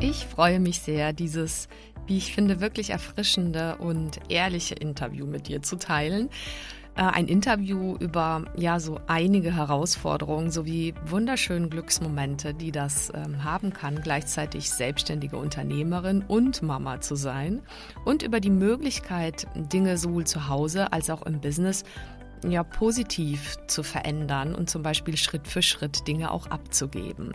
Ich freue mich sehr, dieses, wie ich finde, wirklich erfrischende und ehrliche Interview mit dir zu teilen. Äh, ein Interview über ja so einige Herausforderungen sowie wunderschöne Glücksmomente, die das ähm, haben kann, gleichzeitig selbstständige Unternehmerin und Mama zu sein und über die Möglichkeit, Dinge sowohl zu Hause als auch im Business ja positiv zu verändern und zum Beispiel Schritt für Schritt Dinge auch abzugeben.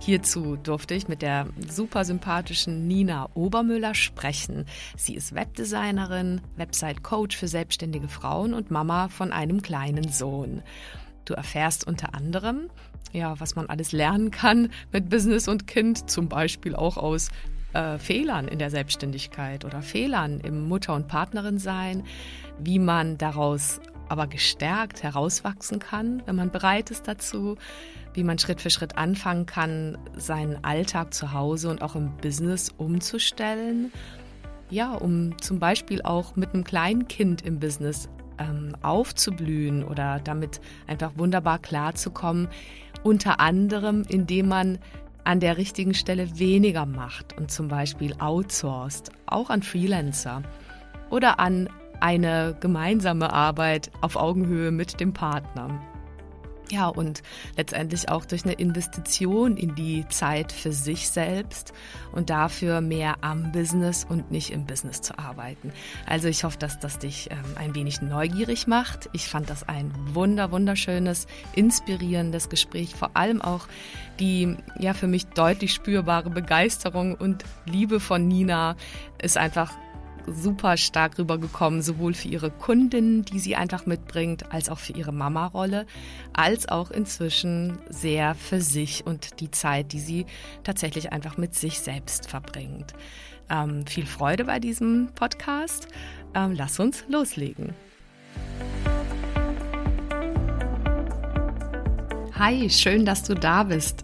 Hierzu durfte ich mit der super sympathischen Nina Obermüller sprechen. Sie ist Webdesignerin, Website-Coach für selbstständige Frauen und Mama von einem kleinen Sohn. Du erfährst unter anderem, ja, was man alles lernen kann mit Business und Kind, zum Beispiel auch aus äh, Fehlern in der Selbstständigkeit oder Fehlern im Mutter- und Partnerin-Sein, wie man daraus aber gestärkt herauswachsen kann, wenn man bereit ist dazu, wie man Schritt für Schritt anfangen kann, seinen Alltag zu Hause und auch im Business umzustellen. Ja, um zum Beispiel auch mit einem kleinen Kind im Business ähm, aufzublühen oder damit einfach wunderbar klarzukommen. Unter anderem, indem man an der richtigen Stelle weniger macht und zum Beispiel outsourced, auch an Freelancer oder an eine gemeinsame Arbeit auf Augenhöhe mit dem Partner. Ja, und letztendlich auch durch eine Investition in die Zeit für sich selbst und dafür mehr am Business und nicht im Business zu arbeiten. Also ich hoffe, dass das dich ähm, ein wenig neugierig macht. Ich fand das ein wunder, wunderschönes, inspirierendes Gespräch. Vor allem auch die ja für mich deutlich spürbare Begeisterung und Liebe von Nina ist einfach super stark rübergekommen, sowohl für ihre Kundin, die sie einfach mitbringt, als auch für ihre Mama-Rolle, als auch inzwischen sehr für sich und die Zeit, die sie tatsächlich einfach mit sich selbst verbringt. Ähm, viel Freude bei diesem Podcast. Ähm, lass uns loslegen. Hi, schön, dass du da bist.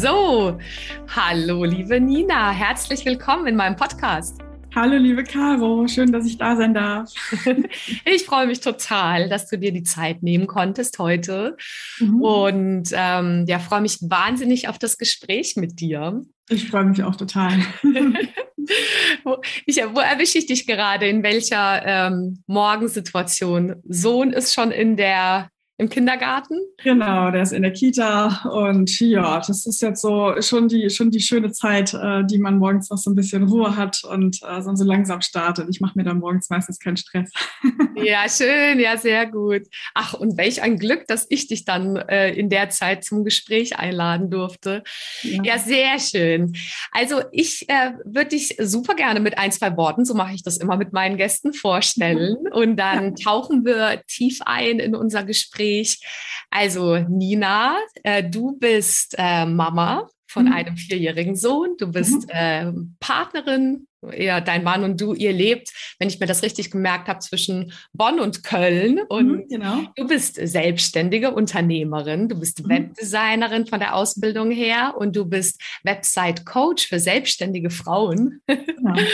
So, hallo liebe Nina, herzlich willkommen in meinem Podcast. Hallo liebe Caro, schön, dass ich da sein darf. ich freue mich total, dass du dir die Zeit nehmen konntest heute mhm. und ähm, ja, freue mich wahnsinnig auf das Gespräch mit dir. Ich freue mich auch total. wo, ich, wo erwische ich dich gerade? In welcher ähm, Morgensituation? Sohn ist schon in der im Kindergarten? Genau, der ist in der Kita und ja, das ist jetzt so schon die, schon die schöne Zeit, äh, die man morgens noch so ein bisschen Ruhe hat und äh, so langsam startet. Ich mache mir dann morgens meistens keinen Stress. ja, schön, ja, sehr gut. Ach, und welch ein Glück, dass ich dich dann äh, in der Zeit zum Gespräch einladen durfte. Ja, ja sehr schön. Also ich äh, würde dich super gerne mit ein, zwei Worten, so mache ich das immer mit meinen Gästen, vorstellen. Und dann tauchen wir tief ein in unser Gespräch Gespräch. Also Nina, äh, du bist äh, Mama von mhm. einem vierjährigen Sohn, du bist mhm. äh, Partnerin, ja, dein Mann und du, ihr lebt, wenn ich mir das richtig gemerkt habe, zwischen Bonn und Köln. Und mhm, genau. du bist selbstständige Unternehmerin, du bist mhm. Webdesignerin von der Ausbildung her und du bist Website-Coach für selbstständige Frauen. Genau.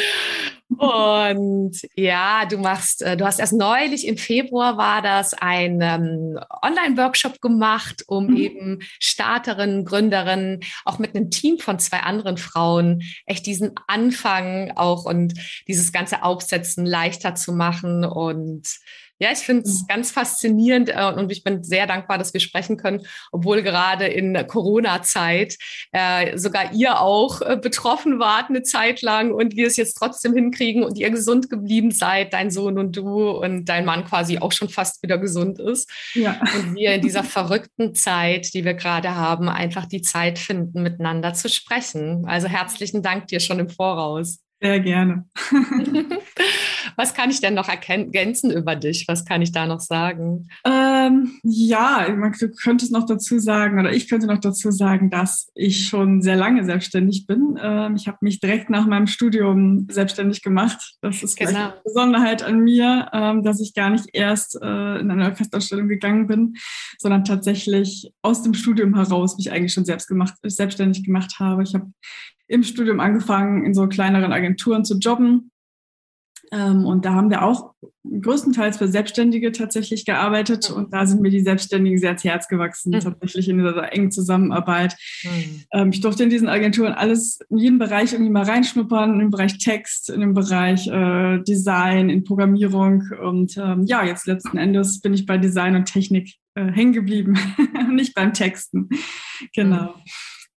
Und ja, du machst, äh, du hast erst neulich im Februar war das ein ähm, Online-Workshop gemacht, um mhm. eben Starterinnen, Gründerinnen, auch mit einem Team von zwei anderen Frauen echt diesen Anfang auch und dieses ganze Aufsetzen leichter zu machen und ja, ich finde es mhm. ganz faszinierend äh, und ich bin sehr dankbar, dass wir sprechen können, obwohl gerade in Corona-Zeit äh, sogar ihr auch äh, betroffen wart eine Zeit lang und wir es jetzt trotzdem hinkriegen und ihr gesund geblieben seid, dein Sohn und du und dein Mann quasi auch schon fast wieder gesund ist. Ja. Und wir in dieser verrückten Zeit, die wir gerade haben, einfach die Zeit finden, miteinander zu sprechen. Also herzlichen Dank dir schon im Voraus. Sehr gerne. Was kann ich denn noch ergänzen über dich? Was kann ich da noch sagen? Ähm, ja, du könntest noch dazu sagen, oder ich könnte noch dazu sagen, dass ich schon sehr lange selbstständig bin. Ähm, ich habe mich direkt nach meinem Studium selbstständig gemacht. Das ist genau. eine Besonderheit an mir, ähm, dass ich gar nicht erst äh, in eine Festanstellung gegangen bin, sondern tatsächlich aus dem Studium heraus mich eigentlich schon selbst gemacht, selbstständig gemacht habe. Ich habe im Studium angefangen, in so kleineren Agenturen zu jobben. Ähm, und da haben wir auch größtenteils für Selbstständige tatsächlich gearbeitet. Und da sind mir die Selbstständigen sehr ans Herz gewachsen, mhm. tatsächlich in dieser engen Zusammenarbeit. Mhm. Ähm, ich durfte in diesen Agenturen alles, in jeden Bereich irgendwie mal reinschnuppern, im Bereich Text, in dem Bereich äh, Design, in Programmierung. Und ähm, ja, jetzt letzten Endes bin ich bei Design und Technik äh, hängen geblieben, nicht beim Texten. Genau. Mhm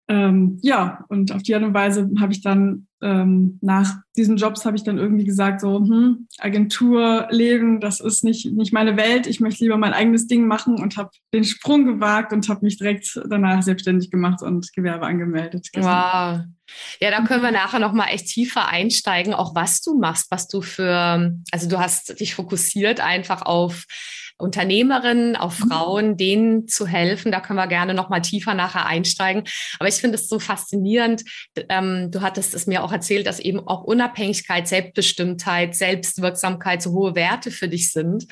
ähm, ja, und auf die Art und Weise habe ich dann ähm, nach diesen Jobs habe ich dann irgendwie gesagt, so, hm, Agenturleben, das ist nicht, nicht meine Welt, ich möchte lieber mein eigenes Ding machen und habe den Sprung gewagt und habe mich direkt danach selbstständig gemacht und Gewerbe angemeldet. Wow. Ja, da können wir nachher nochmal echt tiefer einsteigen, auch was du machst, was du für, also du hast dich fokussiert einfach auf Unternehmerinnen, auf mhm. Frauen, denen zu helfen. Da können wir gerne noch mal tiefer nachher einsteigen. Aber ich finde es so faszinierend. Ähm, du hattest es mir auch erzählt, dass eben auch Unabhängigkeit, Selbstbestimmtheit, Selbstwirksamkeit so hohe Werte für dich sind.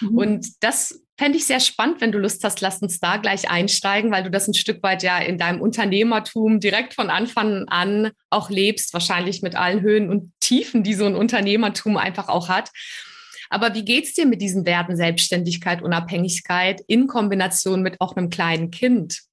Mhm. Und das fände ich sehr spannend, wenn du Lust hast, lass uns da gleich einsteigen, weil du das ein Stück weit ja in deinem Unternehmertum direkt von Anfang an auch lebst, wahrscheinlich mit allen Höhen und Tiefen, die so ein Unternehmertum einfach auch hat. Aber wie geht's dir mit diesen Werten Selbstständigkeit, Unabhängigkeit in Kombination mit auch einem kleinen Kind?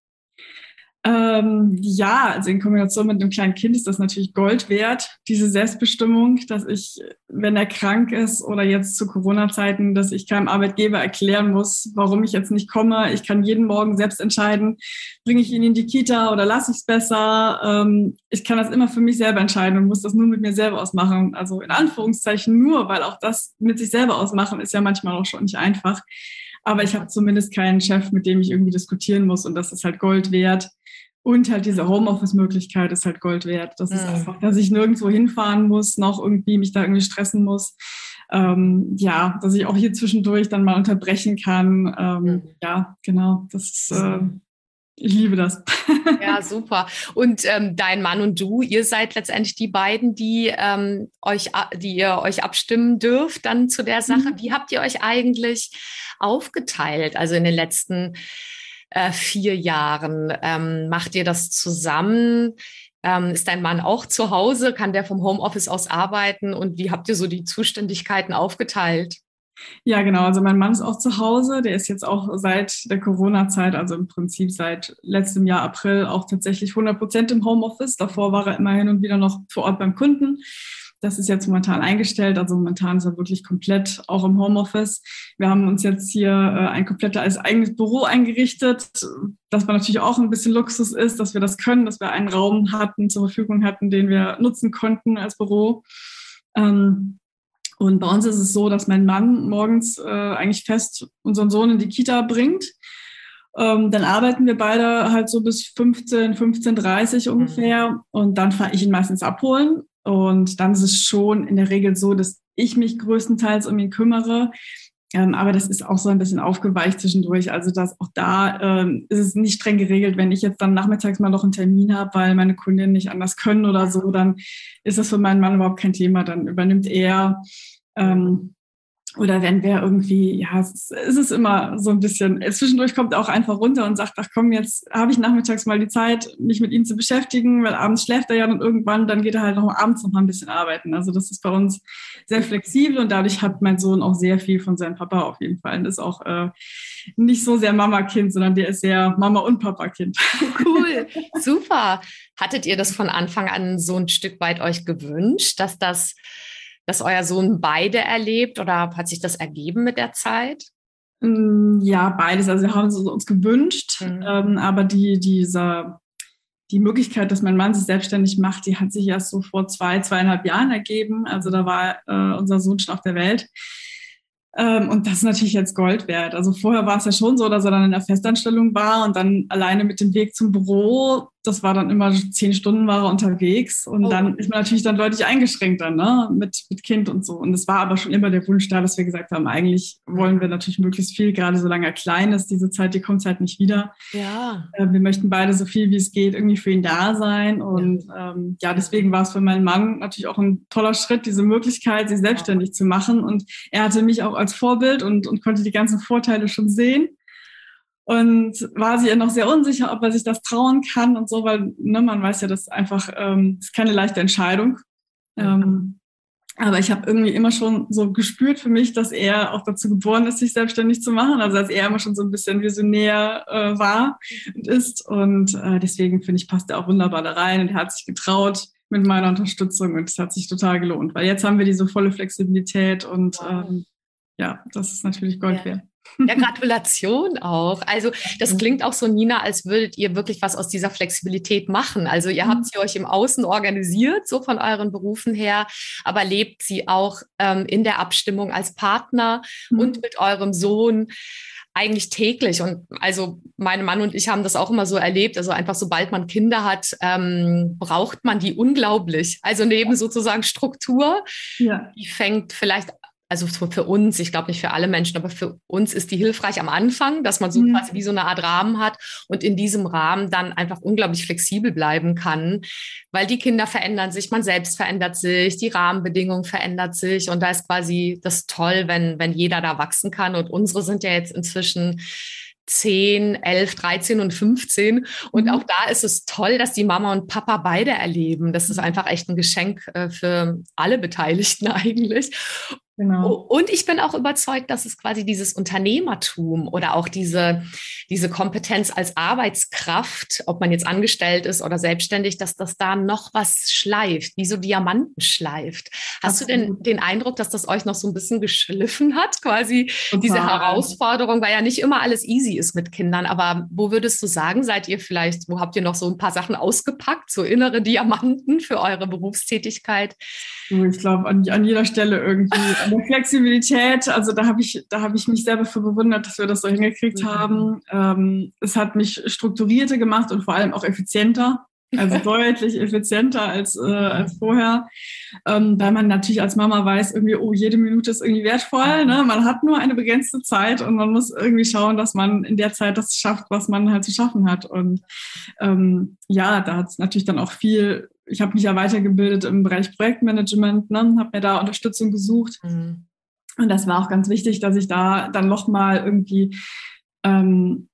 Ähm, ja, also in Kombination mit einem kleinen Kind ist das natürlich Gold wert, diese Selbstbestimmung, dass ich, wenn er krank ist oder jetzt zu Corona-Zeiten, dass ich keinem Arbeitgeber erklären muss, warum ich jetzt nicht komme. Ich kann jeden Morgen selbst entscheiden, bringe ich ihn in die Kita oder lasse ich es besser. Ähm, ich kann das immer für mich selber entscheiden und muss das nur mit mir selber ausmachen. Also in Anführungszeichen nur, weil auch das mit sich selber ausmachen ist ja manchmal auch schon nicht einfach. Aber ich habe zumindest keinen Chef, mit dem ich irgendwie diskutieren muss und das ist halt Gold wert. Und halt diese Homeoffice-Möglichkeit ist halt Gold wert. Das ist mhm. einfach, dass ich nirgendwo hinfahren muss, noch irgendwie mich da irgendwie stressen muss. Ähm, ja, dass ich auch hier zwischendurch dann mal unterbrechen kann. Ähm, mhm. Ja, genau. Das ist, äh, ich liebe das. Ja, super. Und ähm, dein Mann und du, ihr seid letztendlich die beiden, die ähm, euch, die ihr euch abstimmen dürft dann zu der Sache. Mhm. Wie habt ihr euch eigentlich aufgeteilt? Also in den letzten äh, vier Jahren. Ähm, macht ihr das zusammen? Ähm, ist dein Mann auch zu Hause? Kann der vom Homeoffice aus arbeiten? Und wie habt ihr so die Zuständigkeiten aufgeteilt? Ja, genau. Also mein Mann ist auch zu Hause. Der ist jetzt auch seit der Corona-Zeit, also im Prinzip seit letztem Jahr April, auch tatsächlich 100 Prozent im Homeoffice. Davor war er immer hin und wieder noch vor Ort beim Kunden. Das ist jetzt momentan eingestellt. Also momentan ist er wirklich komplett auch im Homeoffice. Wir haben uns jetzt hier äh, ein komplettes eigenes Büro eingerichtet, das war natürlich auch ein bisschen Luxus ist, dass wir das können, dass wir einen Raum hatten, zur Verfügung hatten, den wir nutzen konnten als Büro. Ähm, und bei uns ist es so, dass mein Mann morgens äh, eigentlich fest unseren Sohn in die Kita bringt. Ähm, dann arbeiten wir beide halt so bis 15, 15.30 ungefähr. Mhm. Und dann fahre ich ihn meistens abholen. Und dann ist es schon in der Regel so, dass ich mich größtenteils um ihn kümmere. Ähm, aber das ist auch so ein bisschen aufgeweicht zwischendurch. Also dass auch da ähm, ist es nicht streng geregelt. Wenn ich jetzt dann nachmittags mal noch einen Termin habe, weil meine Kundinnen nicht anders können oder so, dann ist das für meinen Mann überhaupt kein Thema. Dann übernimmt er. Ähm, oder wenn wir irgendwie, ja, es ist, immer so ein bisschen, zwischendurch kommt er auch einfach runter und sagt, ach komm, jetzt habe ich nachmittags mal die Zeit, mich mit ihm zu beschäftigen, weil abends schläft er ja und irgendwann, dann geht er halt noch abends noch mal ein bisschen arbeiten. Also das ist bei uns sehr flexibel und dadurch hat mein Sohn auch sehr viel von seinem Papa auf jeden Fall. Und ist auch äh, nicht so sehr Mama-Kind, sondern der ist sehr Mama- und Papa-Kind. Cool, super. Hattet ihr das von Anfang an so ein Stück weit euch gewünscht, dass das dass euer Sohn beide erlebt oder hat sich das ergeben mit der Zeit? Mm, ja, beides. Also wir haben es uns gewünscht, mhm. ähm, aber die, diese, die Möglichkeit, dass mein Mann sich selbstständig macht, die hat sich erst so vor zwei, zweieinhalb Jahren ergeben. Also da war äh, unser Sohn schon auf der Welt. Ähm, und das ist natürlich jetzt Gold wert. Also vorher war es ja schon so, dass er dann in der Festanstellung war und dann alleine mit dem Weg zum Büro das war dann immer zehn Stunden war er unterwegs und oh. dann ist man natürlich dann deutlich eingeschränkt dann, ne, mit, mit Kind und so. Und es war aber schon immer der Wunsch da, dass wir gesagt haben, eigentlich wollen wir natürlich möglichst viel, gerade solange er klein ist, diese Zeit, die kommt halt nicht wieder. Ja. Äh, wir möchten beide so viel wie es geht irgendwie für ihn da sein und ja, ähm, ja deswegen war es für meinen Mann natürlich auch ein toller Schritt, diese Möglichkeit, sich selbstständig ja. zu machen und er hatte mich auch als Vorbild und, und konnte die ganzen Vorteile schon sehen und war sich ja noch sehr unsicher, ob er sich das trauen kann und so, weil ne, man weiß ja, das ist einfach ähm, ist keine leichte Entscheidung. Ähm, aber ich habe irgendwie immer schon so gespürt für mich, dass er auch dazu geboren ist, sich selbstständig zu machen. Also dass er immer schon so ein bisschen visionär äh, war und ist. Und äh, deswegen finde ich, passt er auch wunderbar da rein und er hat sich getraut mit meiner Unterstützung und es hat sich total gelohnt, weil jetzt haben wir diese volle Flexibilität und ähm, ja, das ist natürlich Gold wert. Ja, Gratulation auch. Also das klingt auch so, Nina, als würdet ihr wirklich was aus dieser Flexibilität machen. Also ihr habt mhm. sie euch im Außen organisiert, so von euren Berufen her, aber lebt sie auch ähm, in der Abstimmung als Partner mhm. und mit eurem Sohn eigentlich täglich. Und also mein Mann und ich haben das auch immer so erlebt. Also einfach sobald man Kinder hat, ähm, braucht man die unglaublich. Also neben sozusagen Struktur, ja. die fängt vielleicht also für uns, ich glaube nicht für alle Menschen, aber für uns ist die hilfreich am Anfang, dass man so mhm. quasi wie so eine Art Rahmen hat und in diesem Rahmen dann einfach unglaublich flexibel bleiben kann, weil die Kinder verändern sich, man selbst verändert sich, die Rahmenbedingungen verändert sich und da ist quasi das toll, wenn, wenn jeder da wachsen kann und unsere sind ja jetzt inzwischen 10, 11, 13 und 15. Und mhm. auch da ist es toll, dass die Mama und Papa beide erleben. Das ist mhm. einfach echt ein Geschenk äh, für alle Beteiligten eigentlich. Genau. Und ich bin auch überzeugt, dass es quasi dieses Unternehmertum oder auch diese, diese Kompetenz als Arbeitskraft, ob man jetzt angestellt ist oder selbstständig, dass das da noch was schleift, wie so Diamanten schleift. Hast Absolut. du denn den Eindruck, dass das euch noch so ein bisschen geschliffen hat, quasi Total. diese Herausforderung, weil ja nicht immer alles easy ist mit Kindern, aber wo würdest du sagen, seid ihr vielleicht, wo habt ihr noch so ein paar Sachen ausgepackt, so innere Diamanten für eure Berufstätigkeit? Ich glaube, an, an jeder Stelle irgendwie der Flexibilität, also da habe ich, da habe ich mich selber für bewundert, dass wir das so hingekriegt mhm. haben. Ähm, es hat mich strukturierter gemacht und vor allem auch effizienter. Also deutlich effizienter als, äh, als vorher, ähm, weil man natürlich als Mama weiß, irgendwie, oh, jede Minute ist irgendwie wertvoll. Ne? Man hat nur eine begrenzte Zeit und man muss irgendwie schauen, dass man in der Zeit das schafft, was man halt zu schaffen hat. Und ähm, ja, da hat es natürlich dann auch viel ich habe mich ja weitergebildet im Bereich Projektmanagement, ne, habe mir da Unterstützung gesucht. Mhm. Und das war auch ganz wichtig, dass ich da dann nochmal irgendwie, ähm,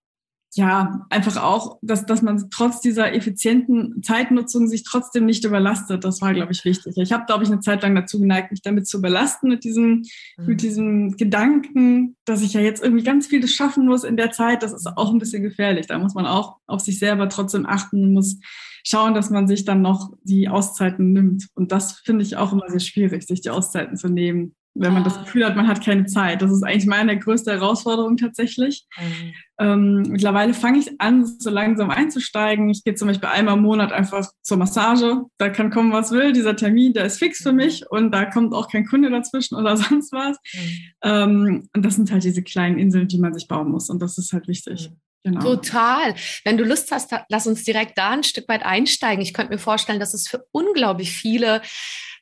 ja, einfach auch, dass, dass man trotz dieser effizienten Zeitnutzung sich trotzdem nicht überlastet. Das war, glaube ich, wichtig. Ich habe, glaube ich, eine Zeit lang dazu geneigt, mich damit zu überlasten, mit diesem, mhm. mit diesem Gedanken, dass ich ja jetzt irgendwie ganz vieles schaffen muss in der Zeit. Das ist auch ein bisschen gefährlich. Da muss man auch auf sich selber trotzdem achten, muss schauen, dass man sich dann noch die Auszeiten nimmt. Und das finde ich auch immer sehr schwierig, sich die Auszeiten zu nehmen, wenn man das ah. Gefühl hat, man hat keine Zeit. Das ist eigentlich meine größte Herausforderung tatsächlich. Mhm. Ähm, mittlerweile fange ich an, so langsam einzusteigen. Ich gehe zum Beispiel einmal im Monat einfach zur Massage. Da kann kommen, was will. Dieser Termin, der ist fix für mhm. mich und da kommt auch kein Kunde dazwischen oder sonst was. Mhm. Ähm, und das sind halt diese kleinen Inseln, die man sich bauen muss. Und das ist halt wichtig. Mhm. Genau. Total. Wenn du Lust hast, lass uns direkt da ein Stück weit einsteigen. Ich könnte mir vorstellen, dass es für unglaublich viele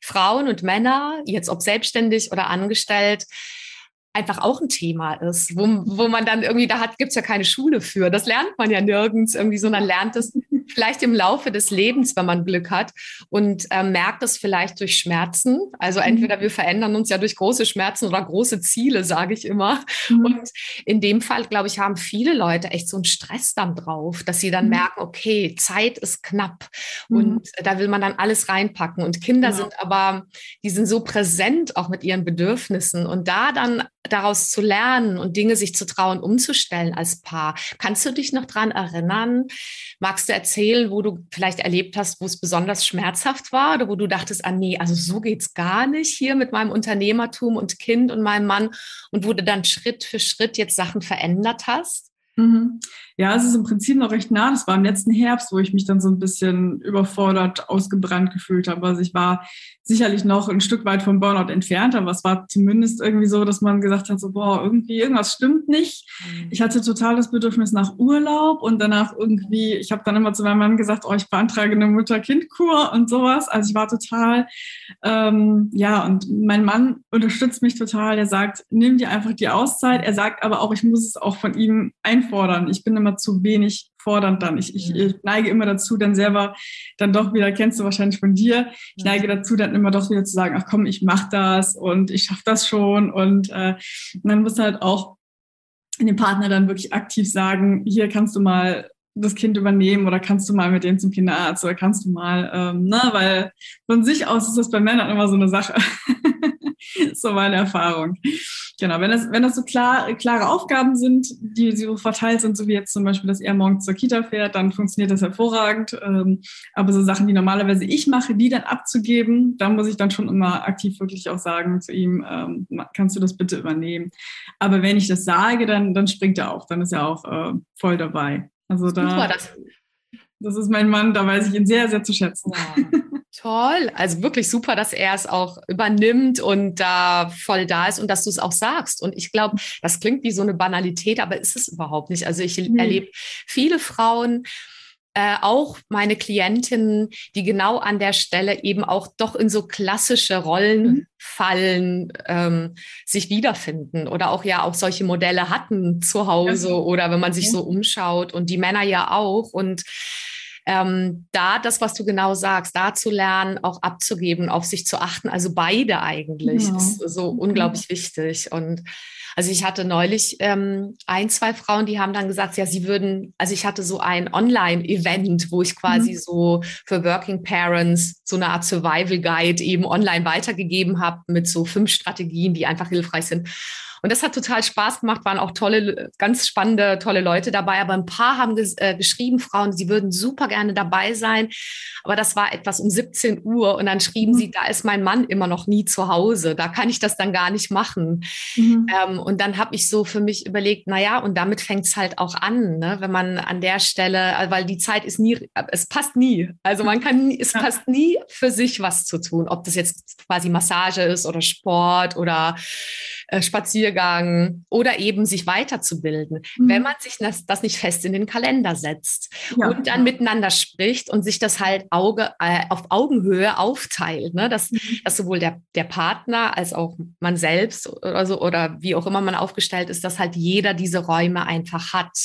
Frauen und Männer, jetzt ob selbstständig oder angestellt, einfach auch ein Thema ist, wo, wo man dann irgendwie, da hat, gibt's ja keine Schule für. Das lernt man ja nirgends irgendwie, sondern lernt es vielleicht im Laufe des Lebens, wenn man Glück hat und äh, merkt es vielleicht durch Schmerzen. Also mhm. entweder wir verändern uns ja durch große Schmerzen oder große Ziele, sage ich immer. Mhm. Und in dem Fall, glaube ich, haben viele Leute echt so einen Stress dann drauf, dass sie dann mhm. merken, okay, Zeit ist knapp mhm. und da will man dann alles reinpacken. Und Kinder genau. sind aber, die sind so präsent auch mit ihren Bedürfnissen und da dann daraus zu lernen und Dinge sich zu trauen, umzustellen als Paar. Kannst du dich noch dran erinnern? Magst du erzählen, wo du vielleicht erlebt hast, wo es besonders schmerzhaft war oder wo du dachtest, ah nee, also so geht's gar nicht hier mit meinem Unternehmertum und Kind und meinem Mann und wo du dann Schritt für Schritt jetzt Sachen verändert hast? Mhm. Ja, es ist im Prinzip noch recht nah. Das war im letzten Herbst, wo ich mich dann so ein bisschen überfordert, ausgebrannt gefühlt habe. Also ich war sicherlich noch ein Stück weit vom Burnout entfernt, aber es war zumindest irgendwie so, dass man gesagt hat, so, boah, irgendwie irgendwas stimmt nicht. Mhm. Ich hatte total das Bedürfnis nach Urlaub und danach irgendwie, ich habe dann immer zu meinem Mann gesagt, oh, ich beantrage eine Mutter-Kind-Kur und sowas. Also ich war total, ähm, ja, und mein Mann unterstützt mich total. Er sagt, nimm dir einfach die Auszeit. Er sagt aber auch, ich muss es auch von ihm einfordern. Ich bin immer zu wenig fordernd dann. Ich, ich, ich, neige immer dazu, dann selber dann doch wieder, kennst du wahrscheinlich von dir, ich neige dazu, dann immer doch wieder zu sagen, ach komm, ich mach das und ich schaffe das schon. Und, äh, musst du halt auch dem Partner dann wirklich aktiv sagen, hier kannst du mal das Kind übernehmen oder kannst du mal mit dem zum Kinderarzt oder kannst du mal, ähm, ne, weil von sich aus ist das bei Männern immer so eine Sache. so meine Erfahrung. Genau, wenn das, wenn das so klar, klare Aufgaben sind, die so verteilt sind, so wie jetzt zum Beispiel, dass er morgens zur Kita fährt, dann funktioniert das hervorragend. Ähm, aber so Sachen, die normalerweise ich mache, die dann abzugeben, da muss ich dann schon immer aktiv wirklich auch sagen zu ihm, ähm, kannst du das bitte übernehmen. Aber wenn ich das sage, dann, dann springt er auch, dann ist er auch äh, voll dabei. Also da, Super, das. Das ist mein Mann, da weiß ich ihn sehr, sehr zu schätzen. Wow. Toll, also wirklich super, dass er es auch übernimmt und da voll da ist und dass du es auch sagst. Und ich glaube, das klingt wie so eine Banalität, aber ist es überhaupt nicht. Also ich mhm. erlebe viele Frauen, äh, auch meine Klientinnen, die genau an der Stelle eben auch doch in so klassische Rollenfallen mhm. ähm, sich wiederfinden oder auch ja auch solche Modelle hatten zu Hause ja. oder wenn man sich ja. so umschaut und die Männer ja auch und ähm, da das, was du genau sagst, da zu lernen, auch abzugeben, auf sich zu achten, also beide eigentlich, genau. ist so unglaublich wichtig. Und also ich hatte neulich ähm, ein, zwei Frauen, die haben dann gesagt, ja, sie würden, also ich hatte so ein Online-Event, wo ich quasi mhm. so für Working Parents so eine Art Survival Guide eben online weitergegeben habe mit so fünf Strategien, die einfach hilfreich sind. Und das hat total Spaß gemacht, waren auch tolle, ganz spannende, tolle Leute dabei. Aber ein paar haben ges äh, geschrieben, Frauen, sie würden super gerne dabei sein. Aber das war etwas um 17 Uhr. Und dann schrieben mhm. sie, da ist mein Mann immer noch nie zu Hause. Da kann ich das dann gar nicht machen. Mhm. Ähm, und dann habe ich so für mich überlegt, na ja, und damit fängt es halt auch an, ne? wenn man an der Stelle, äh, weil die Zeit ist nie, es passt nie. Also man kann, es passt nie für sich was zu tun, ob das jetzt quasi Massage ist oder Sport oder äh, Spaziergang oder eben sich weiterzubilden, mhm. wenn man sich das, das, nicht fest in den Kalender setzt ja. und dann miteinander spricht und sich das halt Auge, äh, auf Augenhöhe aufteilt, ne? dass, mhm. dass sowohl der, der Partner als auch man selbst oder so oder wie auch immer man aufgestellt ist, dass halt jeder diese Räume einfach hat.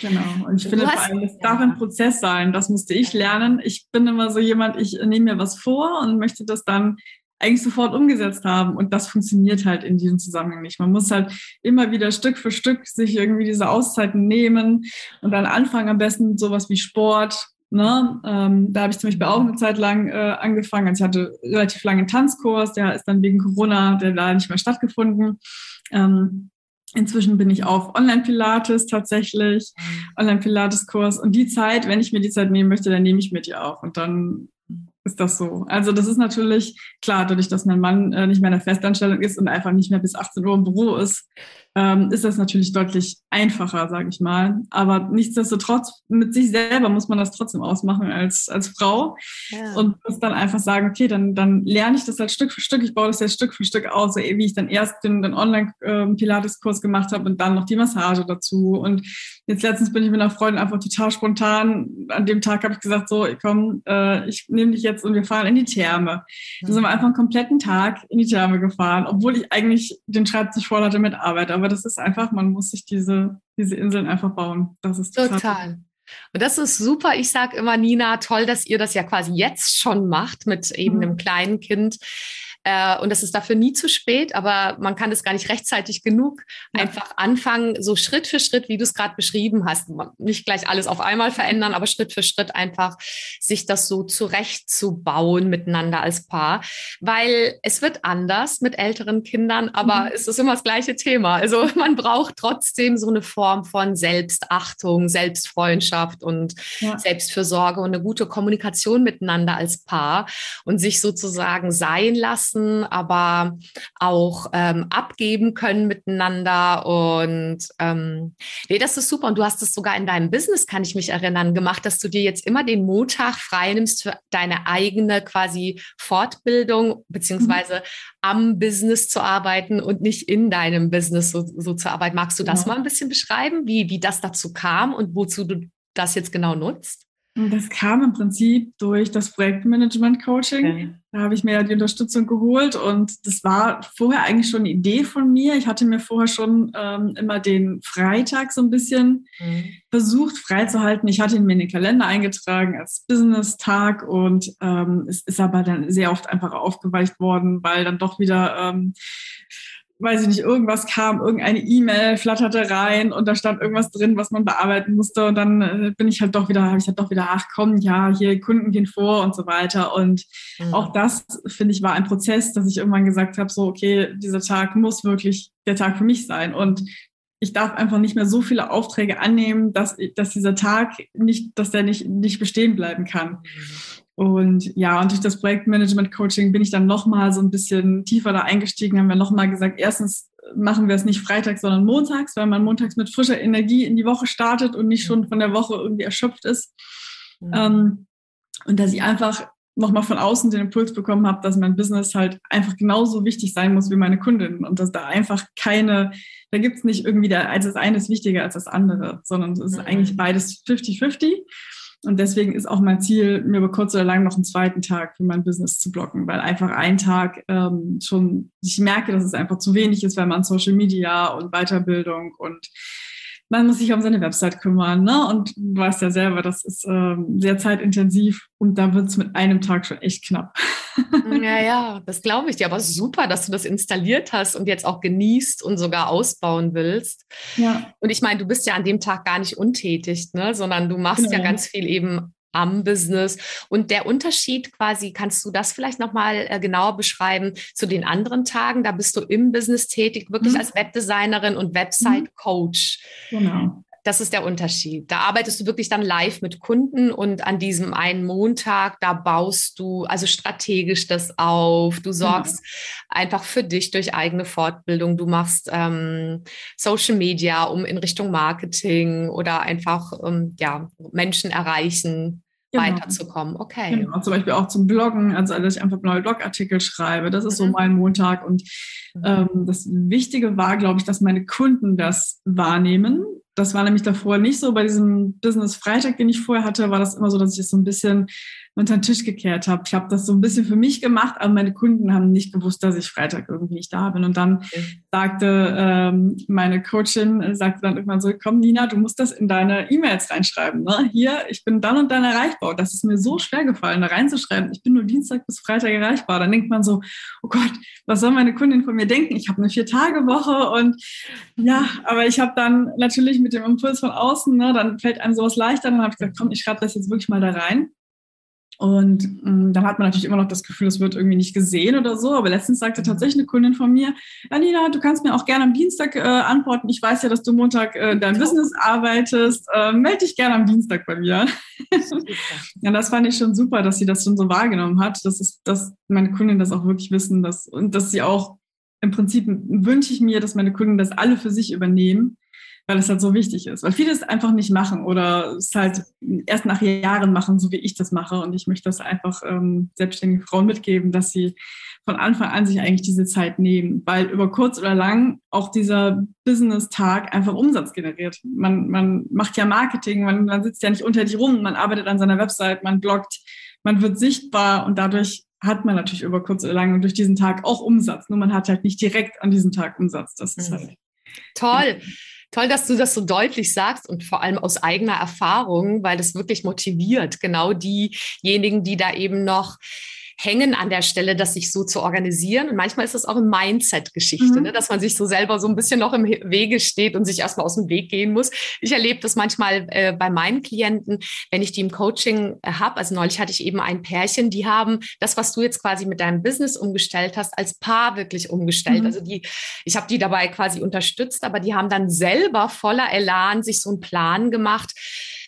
Genau. Und ich finde vor allem, es darf ein Prozess sein. Das musste ich lernen. Ich bin immer so jemand, ich nehme mir was vor und möchte das dann eigentlich sofort umgesetzt haben. Und das funktioniert halt in diesem Zusammenhang nicht. Man muss halt immer wieder Stück für Stück sich irgendwie diese Auszeiten nehmen und dann anfangen am besten sowas wie Sport. Ne? Ähm, da habe ich zum Beispiel auch eine Zeit lang äh, angefangen. Also ich hatte relativ lange einen Tanzkurs, der ist dann wegen Corona, der da nicht mehr stattgefunden. Ähm, Inzwischen bin ich auf Online-Pilates tatsächlich, mhm. Online-Pilates-Kurs. Und die Zeit, wenn ich mir die Zeit nehmen möchte, dann nehme ich mir die auch. Und dann ist das so. Also das ist natürlich klar, dadurch, dass mein Mann äh, nicht mehr in der Festanstellung ist und einfach nicht mehr bis 18 Uhr im Büro ist, ähm, ist das natürlich deutlich einfacher, sage ich mal. Aber nichtsdestotrotz, mit sich selber muss man das trotzdem ausmachen als, als Frau ja. und muss dann einfach sagen, okay, dann, dann lerne ich das halt Stück für Stück, ich baue das jetzt Stück für Stück aus, so wie ich dann erst den, den Online-Pilates-Kurs ähm, gemacht habe und dann noch die Massage dazu. Und jetzt letztens bin ich mit einer Freundin einfach total spontan. An dem Tag habe ich gesagt, so, komm, äh, ich nehme dich jetzt und wir fahren in die Therme. Dann sind wir einfach einen kompletten Tag in die Therme gefahren, obwohl ich eigentlich den Schreibtisch voll hatte mit Arbeit. Aber das ist einfach, man muss sich diese, diese Inseln einfach bauen. Das ist total. total. Und das ist super. Ich sage immer, Nina, toll, dass ihr das ja quasi jetzt schon macht mit eben mhm. einem kleinen Kind. Äh, und es ist dafür nie zu spät, aber man kann es gar nicht rechtzeitig genug ja. einfach anfangen, so Schritt für Schritt, wie du es gerade beschrieben hast. Nicht gleich alles auf einmal verändern, aber Schritt für Schritt einfach sich das so zurechtzubauen miteinander als Paar. Weil es wird anders mit älteren Kindern, aber mhm. es ist immer das gleiche Thema. Also man braucht trotzdem so eine Form von Selbstachtung, Selbstfreundschaft und ja. Selbstfürsorge und eine gute Kommunikation miteinander als Paar und sich sozusagen sein lassen lassen, aber auch ähm, abgeben können miteinander. Und ähm, nee, das ist super. Und du hast es sogar in deinem Business, kann ich mich erinnern, gemacht, dass du dir jetzt immer den Montag frei nimmst für deine eigene quasi Fortbildung, beziehungsweise mhm. am Business zu arbeiten und nicht in deinem Business so, so zu arbeiten. Magst du das ja. mal ein bisschen beschreiben, wie, wie das dazu kam und wozu du das jetzt genau nutzt? Das kam im Prinzip durch das Projektmanagement-Coaching. Okay. Da habe ich mir ja die Unterstützung geholt und das war vorher eigentlich schon eine Idee von mir. Ich hatte mir vorher schon ähm, immer den Freitag so ein bisschen mhm. versucht freizuhalten. Ich hatte ihn mir in den Kalender eingetragen als Business-Tag und ähm, es ist aber dann sehr oft einfach aufgeweicht worden, weil dann doch wieder ähm, weiß ich nicht, irgendwas kam, irgendeine E-Mail flatterte rein und da stand irgendwas drin, was man bearbeiten musste. Und dann äh, bin ich halt doch wieder, habe ich halt doch wieder, ach komm, ja, hier Kunden gehen vor und so weiter. Und mhm. auch das, finde ich, war ein Prozess, dass ich irgendwann gesagt habe, so, okay, dieser Tag muss wirklich der Tag für mich sein. Und ich darf einfach nicht mehr so viele Aufträge annehmen, dass, dass dieser Tag nicht, dass der nicht, nicht bestehen bleiben kann. Mhm. Und ja, und durch das Projektmanagement-Coaching bin ich dann nochmal so ein bisschen tiefer da eingestiegen, haben wir nochmal gesagt, erstens machen wir es nicht freitags, sondern montags, weil man montags mit frischer Energie in die Woche startet und nicht schon von der Woche irgendwie erschöpft ist. Mhm. Ähm, und dass ich einfach nochmal von außen den Impuls bekommen habe, dass mein Business halt einfach genauso wichtig sein muss wie meine Kundinnen und dass da einfach keine, da gibt's nicht irgendwie, der, als das eine ist wichtiger als das andere, sondern es ist mhm. eigentlich beides 50-50. Und deswegen ist auch mein Ziel, mir über kurz oder lang noch einen zweiten Tag für mein Business zu blocken, weil einfach ein Tag ähm, schon, ich merke, dass es einfach zu wenig ist, weil man Social Media und Weiterbildung und man muss sich um seine Website kümmern. Ne? Und du weißt ja selber, das ist ähm, sehr zeitintensiv und da wird es mit einem Tag schon echt knapp. Ja, ja, das glaube ich dir. Aber super, dass du das installiert hast und jetzt auch genießt und sogar ausbauen willst. Ja. Und ich meine, du bist ja an dem Tag gar nicht untätig, ne? sondern du machst genau. ja ganz viel eben am Business. Und der Unterschied quasi, kannst du das vielleicht nochmal äh, genauer beschreiben zu den anderen Tagen? Da bist du im Business tätig, wirklich mhm. als Webdesignerin und Website-Coach. Genau. Das ist der Unterschied. Da arbeitest du wirklich dann live mit Kunden und an diesem einen Montag, da baust du also strategisch das auf. Du sorgst ja. einfach für dich durch eigene Fortbildung. Du machst ähm, Social Media, um in Richtung Marketing oder einfach ähm, ja, Menschen erreichen, Genau. weiterzukommen. Okay. Genau, zum Beispiel auch zum Bloggen, also dass ich einfach neue Blogartikel schreibe. Das ist mhm. so mein Montag. Und mhm. ähm, das Wichtige war, glaube ich, dass meine Kunden das wahrnehmen das war nämlich davor nicht so. Bei diesem Business Freitag, den ich vorher hatte, war das immer so, dass ich es so ein bisschen unter den Tisch gekehrt habe. Ich habe das so ein bisschen für mich gemacht, aber meine Kunden haben nicht gewusst, dass ich Freitag irgendwie nicht da bin. Und dann okay. sagte ähm, meine Coachin, äh, sagte dann irgendwann so, komm Nina, du musst das in deine E-Mails reinschreiben. Ne? Hier, ich bin dann und dann erreichbar. Das ist mir so schwer gefallen, da reinzuschreiben. Ich bin nur Dienstag bis Freitag erreichbar. Dann denkt man so, oh Gott, was soll meine Kundin von mir denken? Ich habe eine Vier-Tage-Woche und ja, aber ich habe dann natürlich mit dem Impuls von außen, ne, dann fällt einem sowas leichter. Dann habe ich gesagt, komm, ich schreibe das jetzt wirklich mal da rein. Und ähm, dann hat man natürlich immer noch das Gefühl, es wird irgendwie nicht gesehen oder so. Aber letztens sagte tatsächlich eine Kundin von mir, Anina, du kannst mir auch gerne am Dienstag äh, antworten. Ich weiß ja, dass du Montag äh, dein Business arbeitest. Äh, melde dich gerne am Dienstag bei mir. ja, das fand ich schon super, dass sie das schon so wahrgenommen hat. Das ist, dass meine Kunden das auch wirklich wissen dass, und dass sie auch im Prinzip wünsche ich mir, dass meine Kunden das alle für sich übernehmen, weil es halt so wichtig ist. Weil viele es einfach nicht machen oder es halt erst nach Jahren machen, so wie ich das mache. Und ich möchte das einfach ähm, selbstständigen Frauen mitgeben, dass sie von Anfang an sich eigentlich diese Zeit nehmen, weil über kurz oder lang auch dieser Business-Tag einfach Umsatz generiert. Man, man macht ja Marketing, man, man sitzt ja nicht unter dich rum, man arbeitet an seiner Website, man bloggt, man wird sichtbar und dadurch hat man natürlich über kurz oder lang und durch diesen Tag auch Umsatz. Nur man hat halt nicht direkt an diesem Tag Umsatz. Das ist mhm. halt. Toll. Toll, dass du das so deutlich sagst und vor allem aus eigener Erfahrung, weil das wirklich motiviert, genau diejenigen, die da eben noch hängen an der Stelle, das sich so zu organisieren. Und manchmal ist es auch eine Mindset-Geschichte, mhm. ne? dass man sich so selber so ein bisschen noch im Wege steht und sich erstmal aus dem Weg gehen muss. Ich erlebe das manchmal äh, bei meinen Klienten, wenn ich die im Coaching äh, habe. Also neulich hatte ich eben ein Pärchen, die haben das, was du jetzt quasi mit deinem Business umgestellt hast, als Paar wirklich umgestellt. Mhm. Also die, ich habe die dabei quasi unterstützt, aber die haben dann selber voller Elan sich so einen Plan gemacht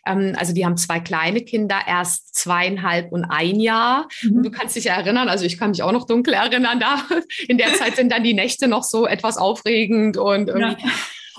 ähm, also die haben zwei kleine Kinder, erst zweieinhalb und ein Jahr. Mhm. Und du kannst dich erinnern, also ich kann mich auch noch dunkel erinnern, da in der Zeit sind dann die Nächte noch so etwas aufregend und irgendwie. Ja.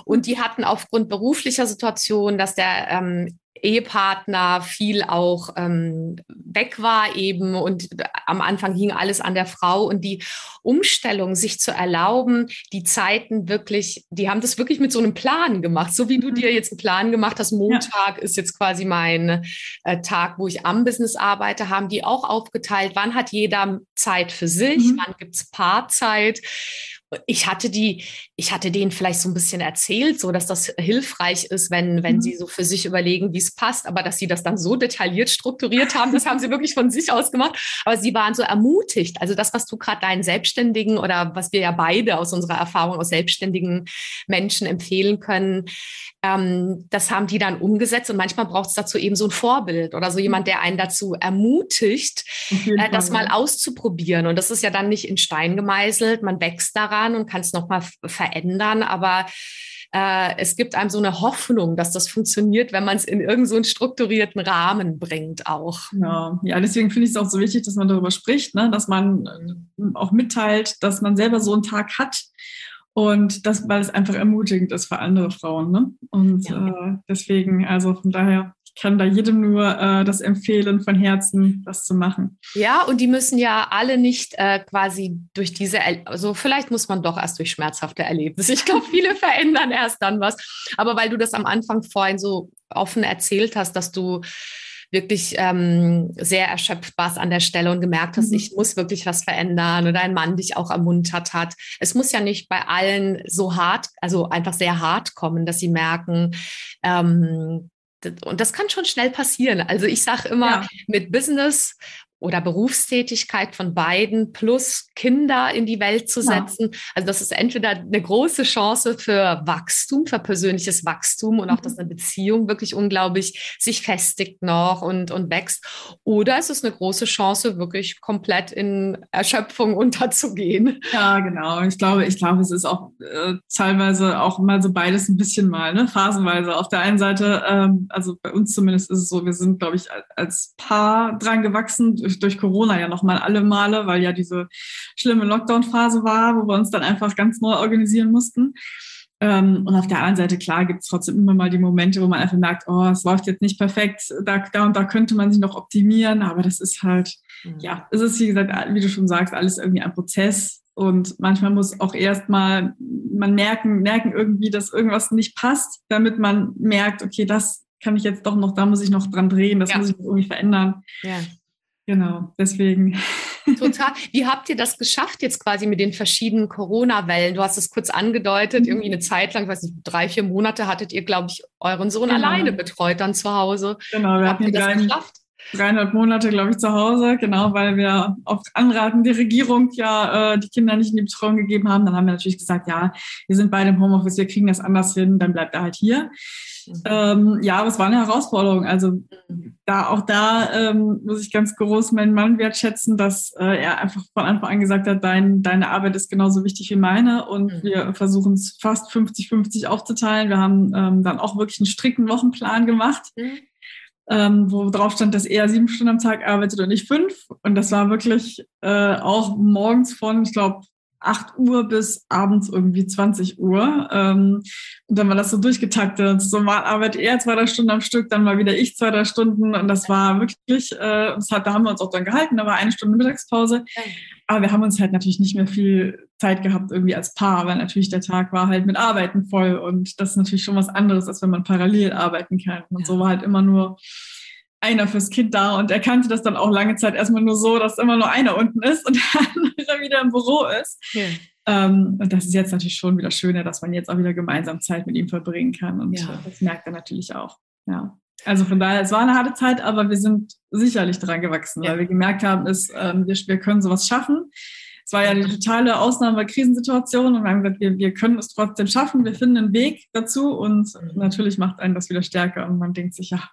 Und die hatten aufgrund beruflicher Situation, dass der ähm, Ehepartner viel auch ähm, weg war eben und am Anfang hing alles an der Frau und die Umstellung, sich zu erlauben, die Zeiten wirklich, die haben das wirklich mit so einem Plan gemacht, so wie du mhm. dir jetzt einen Plan gemacht hast, Montag ja. ist jetzt quasi mein äh, Tag, wo ich am Business arbeite, haben die auch aufgeteilt, wann hat jeder Zeit für sich, mhm. wann gibt's Paarzeit ich hatte die, ich hatte denen vielleicht so ein bisschen erzählt, so dass das hilfreich ist, wenn, wenn mhm. sie so für sich überlegen, wie es passt, aber dass sie das dann so detailliert strukturiert haben, das haben sie wirklich von sich aus gemacht. Aber sie waren so ermutigt. Also das, was du gerade deinen Selbstständigen oder was wir ja beide aus unserer Erfahrung aus selbstständigen Menschen empfehlen können, ähm, das haben die dann umgesetzt und manchmal braucht es dazu eben so ein Vorbild oder so jemand, der einen dazu ermutigt, äh, das mal auszuprobieren. Und das ist ja dann nicht in Stein gemeißelt, man wächst daran und kann es nochmal verändern, aber äh, es gibt einem so eine Hoffnung, dass das funktioniert, wenn man es in irgendeinen so strukturierten Rahmen bringt auch. Ja, ja deswegen finde ich es auch so wichtig, dass man darüber spricht, ne? dass man äh, auch mitteilt, dass man selber so einen Tag hat und das, weil es einfach ermutigend ist für andere Frauen. Ne? Und ja. äh, deswegen, also von daher, ich kann da jedem nur äh, das empfehlen, von Herzen das zu machen. Ja, und die müssen ja alle nicht äh, quasi durch diese, also vielleicht muss man doch erst durch schmerzhafte Erlebnisse. Ich glaube, viele verändern erst dann was. Aber weil du das am Anfang vorhin so offen erzählt hast, dass du wirklich ähm, sehr erschöpft warst an der Stelle und gemerkt hast, mhm. ich muss wirklich was verändern oder ein Mann dich auch ermuntert hat. Es muss ja nicht bei allen so hart, also einfach sehr hart kommen, dass sie merken, ähm, und das kann schon schnell passieren. Also ich sage immer, ja. mit Business oder Berufstätigkeit von beiden plus Kinder in die Welt zu setzen. Ja. Also das ist entweder eine große Chance für Wachstum, für persönliches Wachstum und auch, dass mhm. eine Beziehung wirklich unglaublich sich festigt noch und, und wächst. Oder es ist eine große Chance, wirklich komplett in Erschöpfung unterzugehen. Ja, genau. Ich glaube, ich glaube, es ist auch äh, teilweise auch mal so beides ein bisschen mal, ne? phasenweise. Auf der einen Seite, ähm, also bei uns zumindest ist es so, wir sind, glaube ich, als Paar dran gewachsen durch Corona ja nochmal alle Male, weil ja diese schlimme Lockdown-Phase war, wo wir uns dann einfach ganz neu organisieren mussten. Ähm, und auf der anderen Seite, klar, gibt es trotzdem immer mal die Momente, wo man einfach merkt, oh, es läuft jetzt nicht perfekt, da, da und da könnte man sich noch optimieren, aber das ist halt, mhm. ja, es ist, wie gesagt, wie du schon sagst, alles irgendwie ein Prozess. Und manchmal muss auch erstmal man merken, merken irgendwie, dass irgendwas nicht passt, damit man merkt, okay, das kann ich jetzt doch noch, da muss ich noch dran drehen, das ja. muss ich irgendwie verändern. Ja. Genau, deswegen. Total. Wie habt ihr das geschafft jetzt quasi mit den verschiedenen Corona-Wellen? Du hast es kurz angedeutet, irgendwie eine Zeit lang, weiß nicht, drei, vier Monate hattet ihr, glaube ich, euren Sohn genau. alleine betreut dann zu Hause. Genau, wir habt ihr das drei, geschafft? Dreieinhalb Monate, glaube ich, zu Hause, genau, weil wir auf Anraten der Regierung ja äh, die Kinder nicht in die Betreuung gegeben haben. Dann haben wir natürlich gesagt, ja, wir sind beide im Homeoffice, wir kriegen das anders hin, dann bleibt er halt hier. Mhm. Ähm, ja, aber es war eine Herausforderung. Also da auch da ähm, muss ich ganz groß meinen Mann wertschätzen, dass äh, er einfach von Anfang an gesagt hat, dein, deine Arbeit ist genauso wichtig wie meine und mhm. wir versuchen es fast 50-50 aufzuteilen. Wir haben ähm, dann auch wirklich einen strikten Wochenplan gemacht. Mhm. Ähm, wo drauf stand, dass er sieben Stunden am Tag arbeitet und ich fünf. Und das war wirklich äh, auch morgens von, ich glaube, 8 Uhr bis abends irgendwie 20 Uhr. Ähm, und dann war das so durchgetaktet. So mal arbeitet er zwei, drei Stunden am Stück, dann mal wieder ich zwei, drei Stunden. Und das war wirklich, äh, das hat, da haben wir uns auch dann gehalten. Da war eine Stunde Mittagspause. Aber wir haben uns halt natürlich nicht mehr viel Zeit gehabt irgendwie als Paar, weil natürlich der Tag war halt mit Arbeiten voll. Und das ist natürlich schon was anderes, als wenn man parallel arbeiten kann. Und so war halt immer nur einer fürs Kind da und er kannte das dann auch lange Zeit erstmal nur so, dass immer nur einer unten ist und der andere wieder im Büro ist. Ja. Ähm, und das ist jetzt natürlich schon wieder schöner, dass man jetzt auch wieder gemeinsam Zeit mit ihm verbringen kann und ja. das merkt er natürlich auch. Ja. Also von daher, es war eine harte Zeit, aber wir sind sicherlich dran gewachsen, weil wir gemerkt haben, ist, ähm, wir, wir können sowas schaffen. Es war ja eine totale Ausnahme Krisensituation und wir haben gesagt, wir, wir können es trotzdem schaffen, wir finden einen Weg dazu und mhm. natürlich macht einen das wieder stärker und man denkt sich, ja,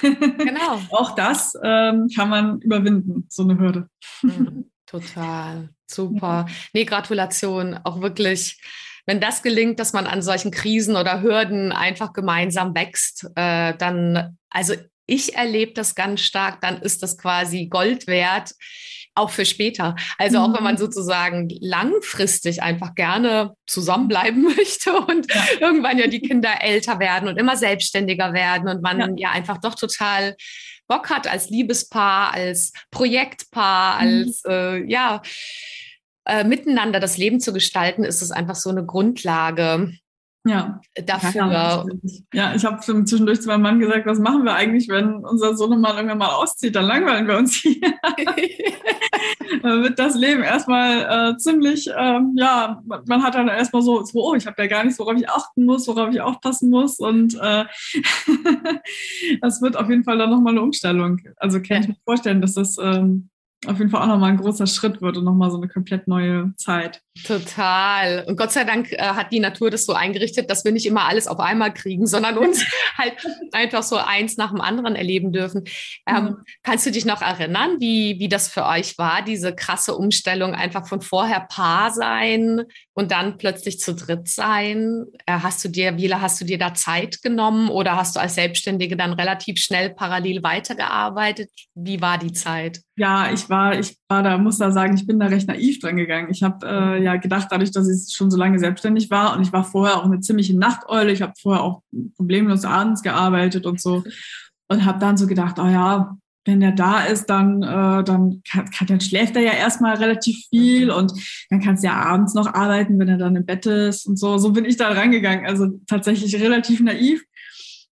Genau. auch das ähm, kann man überwinden, so eine Hürde. Mhm, total. Super. Nee, Gratulation. Auch wirklich, wenn das gelingt, dass man an solchen Krisen oder Hürden einfach gemeinsam wächst, äh, dann, also ich erlebe das ganz stark, dann ist das quasi Gold wert auch für später. Also auch wenn man mhm. sozusagen langfristig einfach gerne zusammenbleiben möchte und ja. irgendwann ja die Kinder älter werden und immer selbstständiger werden und man ja, ja einfach doch total Bock hat als Liebespaar, als Projektpaar, mhm. als äh, ja äh, miteinander das Leben zu gestalten, ist es einfach so eine Grundlage ja. dafür. Ja, ja ich habe zwischendurch zu meinem Mann gesagt, was machen wir eigentlich, wenn unser Sohn mal irgendwann mal auszieht, dann langweilen wir uns hier. dann wird das Leben erstmal äh, ziemlich, ähm, ja, man hat dann erstmal so, so oh, ich habe ja gar nichts, worauf ich achten muss, worauf ich aufpassen muss und äh, das wird auf jeden Fall dann nochmal eine Umstellung. Also kann ich mir vorstellen, dass das ähm, auf jeden Fall auch nochmal ein großer Schritt wird und nochmal so eine komplett neue Zeit. Total. Und Gott sei Dank äh, hat die Natur das so eingerichtet, dass wir nicht immer alles auf einmal kriegen, sondern uns halt einfach so eins nach dem anderen erleben dürfen. Ähm, mhm. Kannst du dich noch erinnern, wie, wie das für euch war, diese krasse Umstellung, einfach von vorher Paar sein und dann plötzlich zu dritt sein? Äh, hast du dir, wie hast du dir da Zeit genommen oder hast du als Selbstständige dann relativ schnell parallel weitergearbeitet? Wie war die Zeit? Ja, ich war, ich war da, muss da sagen, ich bin da recht naiv dran gegangen. Ich habe äh, ja gedacht, dadurch, dass ich schon so lange selbstständig war und ich war vorher auch eine ziemliche Nachteule. Ich habe vorher auch problemlos abends gearbeitet und so und habe dann so gedacht, oh ja, wenn der da ist, dann, äh, dann, kann, kann, dann schläft er ja erstmal relativ viel und dann kannst du ja abends noch arbeiten, wenn er dann im Bett ist und so. So bin ich da rangegangen. Also tatsächlich relativ naiv.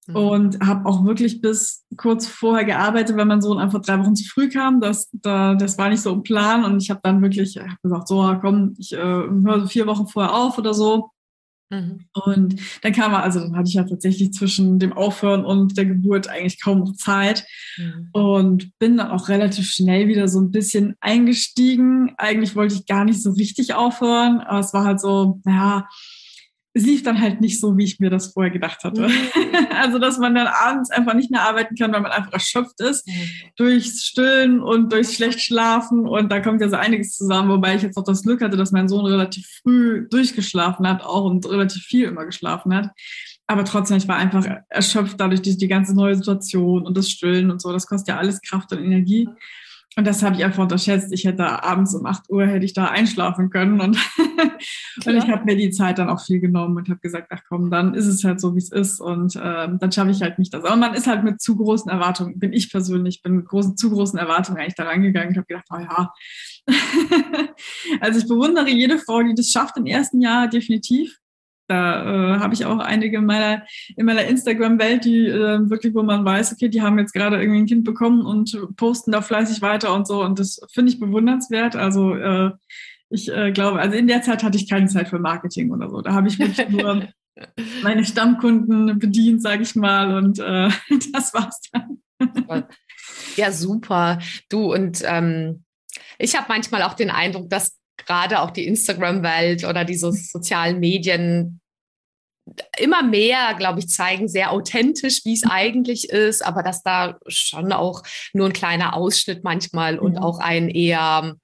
Mhm. Und habe auch wirklich bis kurz vorher gearbeitet, wenn mein Sohn einfach drei Wochen zu früh kam. Das, da, das war nicht so im Plan. Und ich habe dann wirklich hab gesagt, so komm, ich äh, höre vier Wochen vorher auf oder so. Mhm. Und dann kam er, also dann hatte ich ja tatsächlich zwischen dem Aufhören und der Geburt eigentlich kaum noch Zeit mhm. und bin dann auch relativ schnell wieder so ein bisschen eingestiegen. Eigentlich wollte ich gar nicht so richtig aufhören, aber es war halt so, naja, es lief dann halt nicht so, wie ich mir das vorher gedacht hatte. Mhm. Also, dass man dann abends einfach nicht mehr arbeiten kann, weil man einfach erschöpft ist mhm. durchs Stillen und durchs schlecht Schlafen. Und da kommt ja so einiges zusammen, wobei ich jetzt auch das Glück hatte, dass mein Sohn relativ früh durchgeschlafen hat, auch und relativ viel immer geschlafen hat. Aber trotzdem, ich war einfach erschöpft dadurch die, die ganze neue Situation und das Stillen und so. Das kostet ja alles Kraft und Energie. Und das habe ich einfach unterschätzt. Ich hätte abends um 8 Uhr hätte ich da einschlafen können. Und, und ich habe mir die Zeit dann auch viel genommen und habe gesagt, ach komm, dann ist es halt so, wie es ist. Und ähm, dann schaffe ich halt nicht das. Aber man ist halt mit zu großen Erwartungen, bin ich persönlich, bin mit großen, zu großen Erwartungen eigentlich da rangegangen. Ich habe gedacht, oh ja. also ich bewundere jede Frau, die das schafft im ersten Jahr definitiv. Da äh, habe ich auch einige in meiner, in meiner Instagram-Welt, die äh, wirklich, wo man weiß, okay, die haben jetzt gerade irgendwie ein Kind bekommen und posten da fleißig weiter und so. Und das finde ich bewundernswert. Also äh, ich äh, glaube, also in der Zeit hatte ich keine Zeit für Marketing oder so. Da habe ich wirklich nur meine Stammkunden bedient, sage ich mal. Und äh, das war's dann. Ja, super. Du und ähm, ich habe manchmal auch den Eindruck, dass gerade auch die Instagram-Welt oder diese sozialen Medien immer mehr, glaube ich, zeigen sehr authentisch, wie es eigentlich ist, aber dass da schon auch nur ein kleiner Ausschnitt manchmal und auch ein eher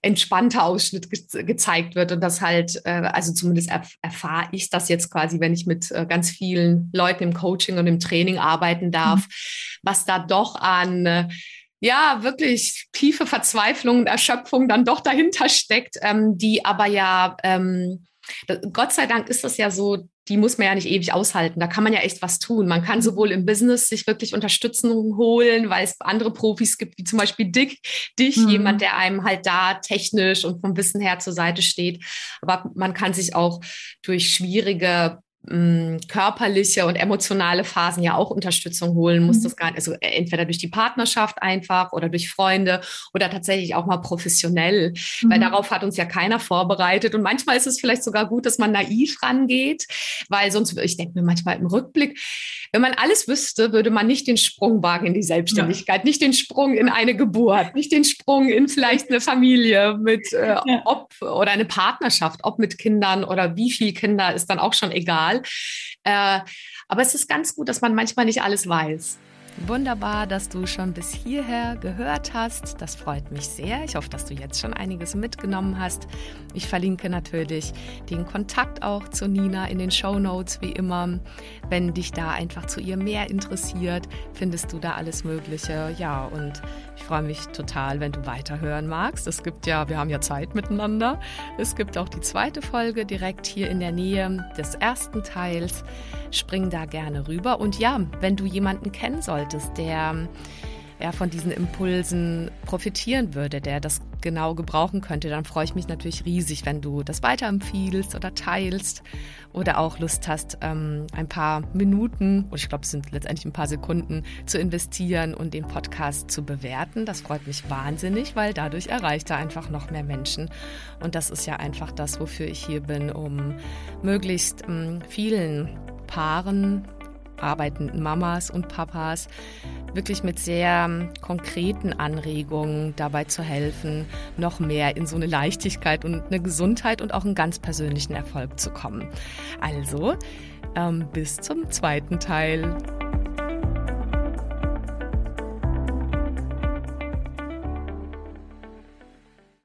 entspannter Ausschnitt ge gezeigt wird und das halt, äh, also zumindest erf erfahre ich das jetzt quasi, wenn ich mit äh, ganz vielen Leuten im Coaching und im Training arbeiten darf, mhm. was da doch an ja wirklich tiefe Verzweiflung und Erschöpfung dann doch dahinter steckt, ähm, die aber ja, ähm, Gott sei Dank ist das ja so, die muss man ja nicht ewig aushalten. Da kann man ja echt was tun. Man kann sowohl im Business sich wirklich Unterstützung holen, weil es andere Profis gibt, wie zum Beispiel Dick, dich, mhm. jemand, der einem halt da technisch und vom Wissen her zur Seite steht. Aber man kann sich auch durch schwierige körperliche und emotionale Phasen ja auch Unterstützung holen, muss mhm. das gar nicht, also äh, entweder durch die Partnerschaft einfach oder durch Freunde oder tatsächlich auch mal professionell, mhm. weil darauf hat uns ja keiner vorbereitet und manchmal ist es vielleicht sogar gut, dass man naiv rangeht, weil sonst, ich denke mir manchmal im Rückblick, wenn man alles wüsste, würde man nicht den Sprung wagen in die Selbstständigkeit, ja. nicht den Sprung in eine Geburt, nicht den Sprung in vielleicht eine Familie mit äh, ja. ob oder eine Partnerschaft, ob mit Kindern oder wie viel Kinder ist dann auch schon egal egal. Äh, aber es ist ganz gut, dass man manchmal nicht alles weiß. Wunderbar, dass du schon bis hierher gehört hast. Das freut mich sehr. Ich hoffe, dass du jetzt schon einiges mitgenommen hast. Ich verlinke natürlich den Kontakt auch zu Nina in den Show Notes, wie immer. Wenn dich da einfach zu ihr mehr interessiert, findest du da alles Mögliche. Ja, und ich freue mich total, wenn du weiterhören magst. Es gibt ja, wir haben ja Zeit miteinander. Es gibt auch die zweite Folge direkt hier in der Nähe des ersten Teils. Spring da gerne rüber. Und ja, wenn du jemanden kennen solltest, der ja, von diesen Impulsen profitieren würde, der das genau gebrauchen könnte, dann freue ich mich natürlich riesig, wenn du das weiterempfiehlst oder teilst oder auch Lust hast, ähm, ein paar Minuten, und ich glaube, es sind letztendlich ein paar Sekunden, zu investieren und den Podcast zu bewerten. Das freut mich wahnsinnig, weil dadurch erreicht er einfach noch mehr Menschen. Und das ist ja einfach das, wofür ich hier bin, um möglichst ähm, vielen Paaren arbeitenden Mamas und Papas wirklich mit sehr ähm, konkreten Anregungen dabei zu helfen, noch mehr in so eine Leichtigkeit und eine Gesundheit und auch einen ganz persönlichen Erfolg zu kommen. Also, ähm, bis zum zweiten Teil.